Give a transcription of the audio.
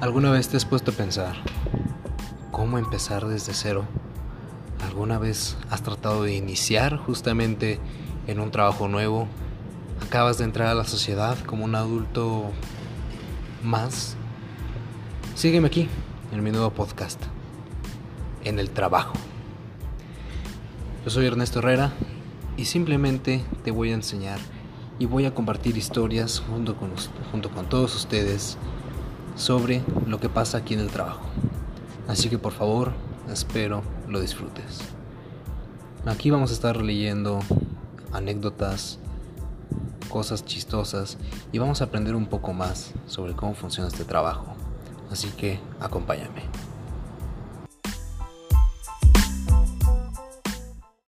¿Alguna vez te has puesto a pensar cómo empezar desde cero? ¿Alguna vez has tratado de iniciar justamente en un trabajo nuevo? ¿Acabas de entrar a la sociedad como un adulto más? Sígueme aquí en mi nuevo podcast, en el trabajo. Yo soy Ernesto Herrera y simplemente te voy a enseñar y voy a compartir historias junto con, junto con todos ustedes sobre lo que pasa aquí en el trabajo. Así que por favor, espero lo disfrutes. Aquí vamos a estar leyendo anécdotas, cosas chistosas y vamos a aprender un poco más sobre cómo funciona este trabajo. Así que acompáñame.